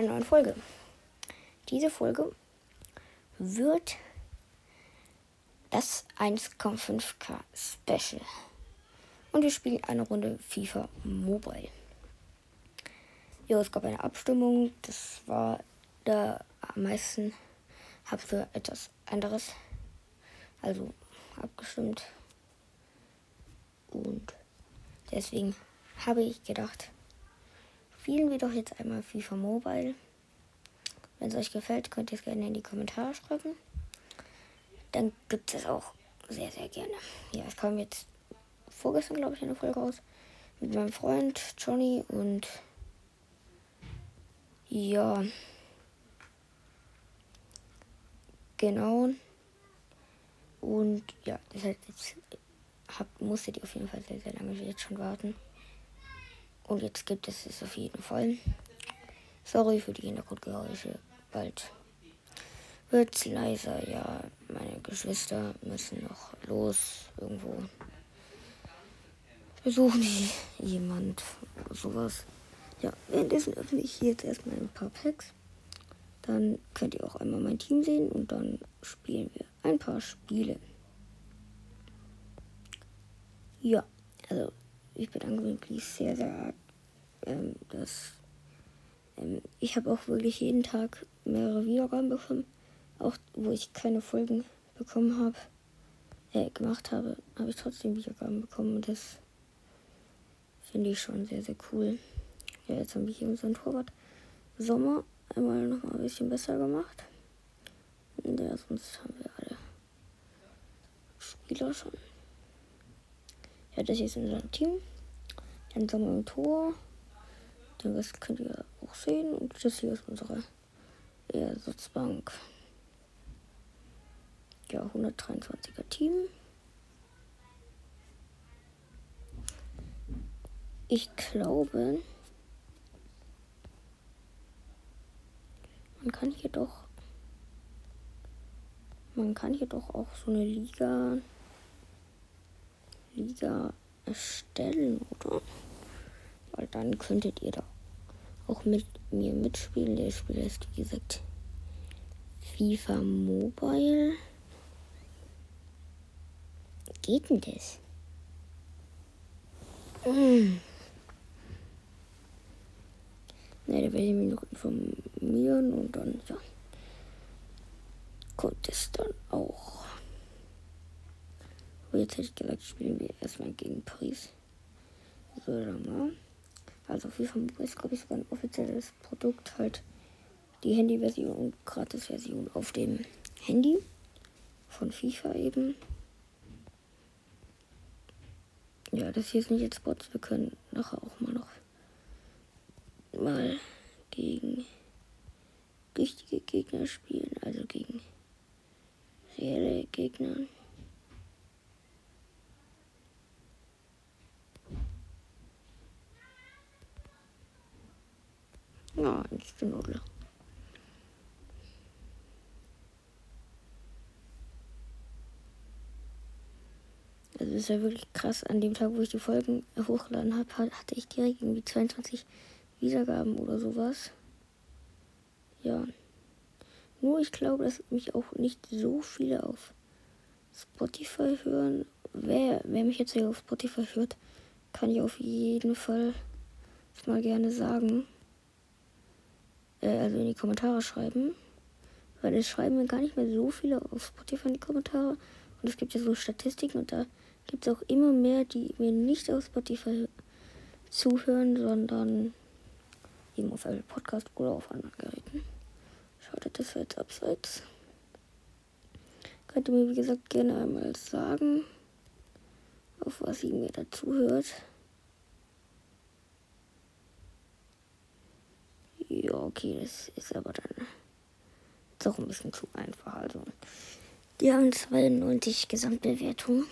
einer neuen Folge. Diese Folge wird das 1,5K Special. Und wir spielen eine Runde FIFA Mobile. Ja, es gab eine Abstimmung. Das war da am meisten habe für etwas anderes. Also abgestimmt. Und deswegen habe ich gedacht, spielen wir doch jetzt einmal FIFA Mobile. Wenn es euch gefällt, könnt ihr es gerne in die Kommentare schreiben. Dann gibt es auch sehr, sehr gerne. Ja, es kam jetzt vorgestern, glaube ich, eine Folge raus. Mit meinem Freund Johnny und ja. Genau. Und ja, das heißt, jetzt habt, musstet ihr auf jeden Fall sehr, sehr lange jetzt schon warten. Und jetzt gibt es es auf jeden Fall. Sorry für die Hintergrundgeräusche. Bald wird es leiser. Ja, meine Geschwister müssen noch los irgendwo. Besuchen die jemand sowas. Ja, währenddessen öffne ich jetzt erstmal ein paar Packs. Dann könnt ihr auch einmal mein Team sehen und dann spielen wir ein paar Spiele. Ja, also ich bedanke mich wirklich sehr, sehr ähm, dass ähm, ich habe auch wirklich jeden Tag mehrere Wiedergaben bekommen, auch wo ich keine Folgen bekommen habe, äh, gemacht habe, habe ich trotzdem Wiedergaben bekommen und das finde ich schon sehr, sehr cool. Ja, jetzt haben wir hier unseren Torwart Sommer einmal noch mal ein bisschen besser gemacht. Ja, sonst haben wir alle Spieler schon. Ja, das ist unser Team. Sommer im Tor. Rest könnt ihr auch sehen. Und das hier ist unsere Ersatzbank. Ja, 123er Team. Ich glaube, man kann hier doch man kann hier doch auch so eine Liga Liga erstellen, oder? Weil dann könntet ihr da auch mit mir mitspielen. Der Spieler ist wie gesagt FIFA Mobile. Geht denn das? Mmh. Ne, da werde ich mich noch informieren und dann, ja, kommt es dann auch. Aber jetzt hätte ich gesagt, spielen wir erstmal gegen Paris. So, dann mal. Also FIFA Mobile ist, glaube ich, sogar ein offizielles Produkt, halt die Handy-Version und Gratis-Version auf dem Handy von FIFA eben. Ja, das hier ist nicht jetzt Bots. Wir können nachher auch mal noch mal gegen richtige Gegner spielen, also gegen reelle Gegner. 1 zu 0. Also ist ja wirklich krass. An dem Tag, wo ich die Folgen hochgeladen habe, hatte ich direkt irgendwie 22 Wiedergaben oder sowas. Ja. Nur ich glaube, dass mich auch nicht so viele auf Spotify hören. Wer, wer mich jetzt hier auf Spotify hört, kann ich auf jeden Fall mal gerne sagen. Äh, also in die Kommentare schreiben. Weil es schreiben mir gar nicht mehr so viele auf Spotify in die Kommentare. Und es gibt ja so Statistiken und da gibt es auch immer mehr, die mir nicht auf Spotify zuhören, sondern eben auf Apple Podcast oder auf anderen Geräten. Schaut das jetzt abseits. Könnt ihr mir, wie gesagt, gerne einmal sagen, auf was ihr mir dazu hört. Ja, okay, das ist aber dann auch ein bisschen zu einfach. Also, die haben 92 Gesamtbewertungen.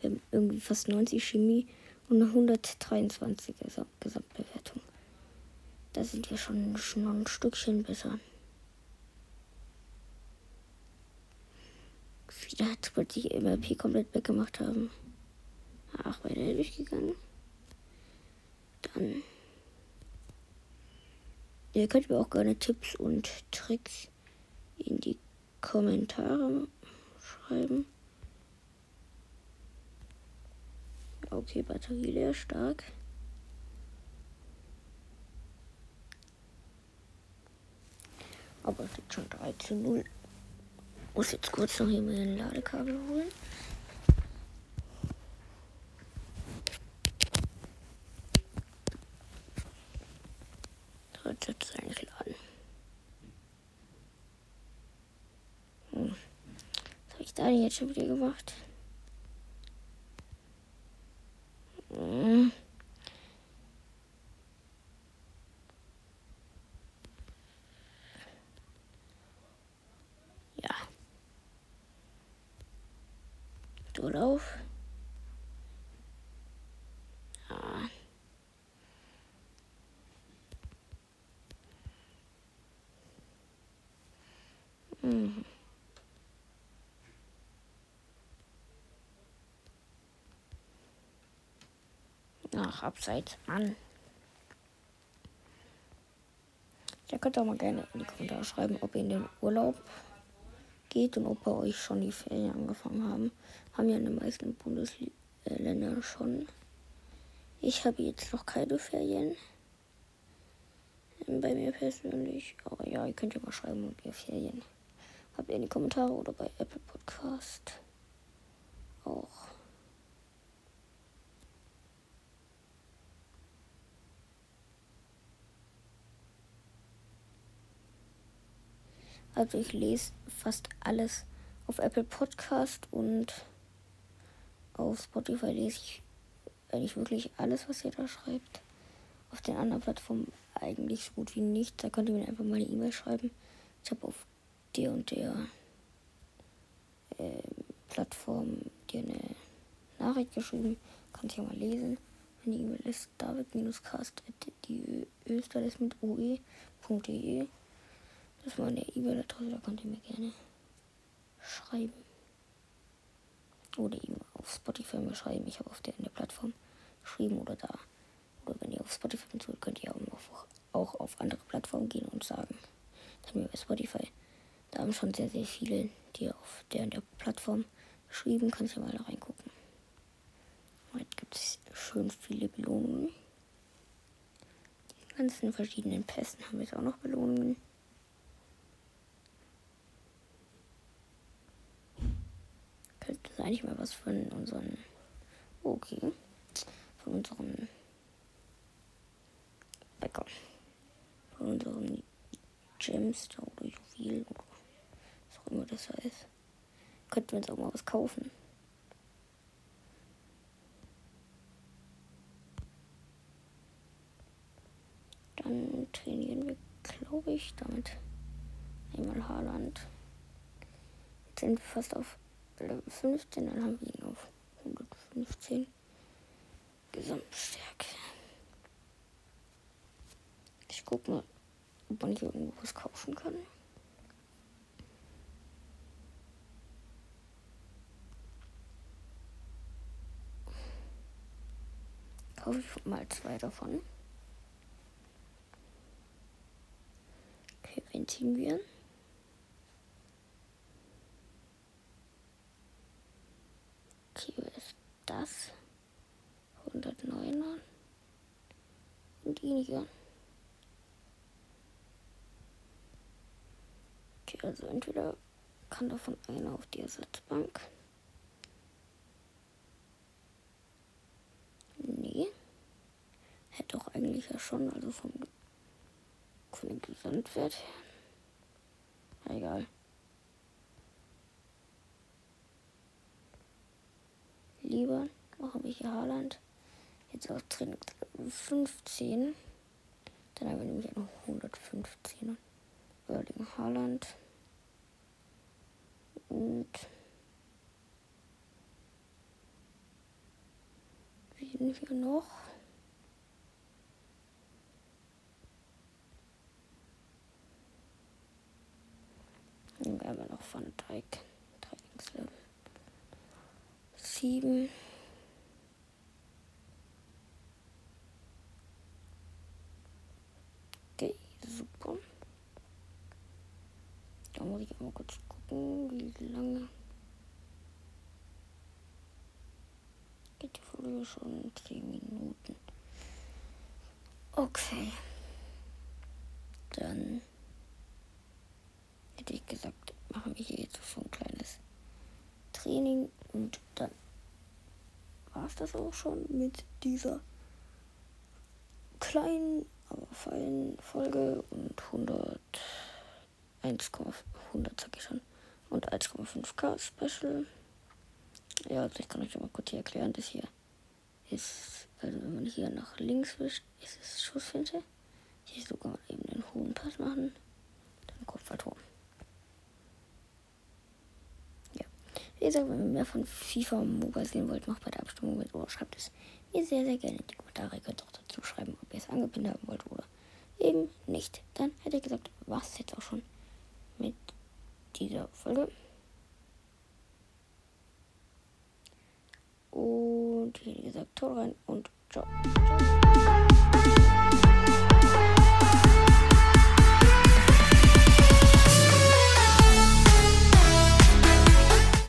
Wir haben irgendwie fast 90 Chemie und 123 Gesamtbewertungen. Da sind wir schon, schon ein Stückchen besser. Wieder hat plötzlich MLP komplett weggemacht haben. Ach, weiter durchgegangen. Dann Ihr könnt mir auch gerne Tipps und Tricks in die Kommentare schreiben. Okay, Batterie leer, stark. Aber es steht schon 3 zu 0. Muss jetzt kurz noch hier mein Ladekabel holen. Jetzt jetzt eigentlich laden. Hm. Was habe jetzt schon wieder gemacht? Hm. Ja. Durchlauf. Ja. Mhm. Ach, abseits, Mann. Ihr könnt auch mal gerne in die Kommentare schreiben, ob ihr in den Urlaub geht und ob bei euch schon die Ferien angefangen haben. Haben ja in den meisten Bundesländern schon. Ich habe jetzt noch keine Ferien. Bei mir persönlich. Aber ja, ihr könnt ja mal schreiben, ob ihr Ferien habt ihr in die Kommentare oder bei Apple Podcast auch. Also ich lese fast alles auf Apple Podcast und auf Spotify lese ich eigentlich wirklich alles, was ihr da schreibt. Auf den anderen Plattformen eigentlich so gut wie nichts. Da könnt ihr mir einfach mal eine E-Mail schreiben. Ich habe auf der und der äh, Plattform dir eine Nachricht geschrieben. Kannst ja mal lesen. Meine E-Mail ist david-cast die Öster ist mit oe.de. Das ist meine E-Mail-Adresse, da könnt ihr mir gerne schreiben. Oder eben auf Spotify mir schreiben. Ich habe auf der, in der Plattform geschrieben oder da. Oder wenn ihr auf Spotify bin, könnt ihr auch, auch auf andere Plattformen gehen und sagen. Dann mir bei Spotify. Da haben schon sehr, sehr viele, die auf der, der Plattform geschrieben. Kannst du mal da reingucken. Heute gibt es schön viele Belohnungen. Die ganzen verschiedenen Pässen haben jetzt auch noch Belohnungen. Das eigentlich mal was von unseren. Okay. Von unseren. Bäcker. Von unseren Gems oder Juwelen oder was auch immer das heißt. Könnten wir uns auch mal was kaufen. Dann trainieren wir, glaube ich, damit einmal Haarland. Jetzt sind wir fast auf Level 15, dann haben wir ihn auf 115 Gesamtstärke. Ich guck mal, ob man hier irgendwo was kaufen kann. Kaufe ich mal zwei davon. Okay, wen ziehen wir? Okay, wer ist das? 109er. Und ihn hier. Okay, also entweder kann davon einer auf die Ersatzbank. Nee. Hätte auch eigentlich ja schon, also vom, von Gesamtwert her. Egal. Lieber machen wir hier Haarland. Jetzt auf Training 15. Dann haben wir nämlich noch 115. Erling Haaland. Und sind wir noch? Dann haben wir noch Van Dijk. Trainingslevel sieben. Okay, super. Da muss ich mal kurz gucken, wie lange. Geht die Folge schon 10 Minuten. Okay. Dann hätte ich gesagt, machen wir hier jetzt so ein kleines Training und dann war es das auch schon mit dieser kleinen, aber feinen Folge und 100 1,100 sag ich schon und 1,5k Special. Ja, also ich kann euch mal kurz hier erklären, das hier ist, also wenn man hier nach links wischt, ist es Schussfinte. Hier sogar eben einen hohen Pass machen, dann Kopfballtor. Wie gesagt, wenn ihr mehr von FIFA und Mobile sehen wollt, macht bei der Abstimmung mit oder schreibt es mir sehr, sehr gerne in die Kommentare. Ihr könnt auch dazu schreiben, ob ihr es angepinnt haben wollt oder eben nicht. Dann hätte ich gesagt, war es jetzt auch schon mit dieser Folge. Und wie gesagt, Tor rein und ciao. ciao.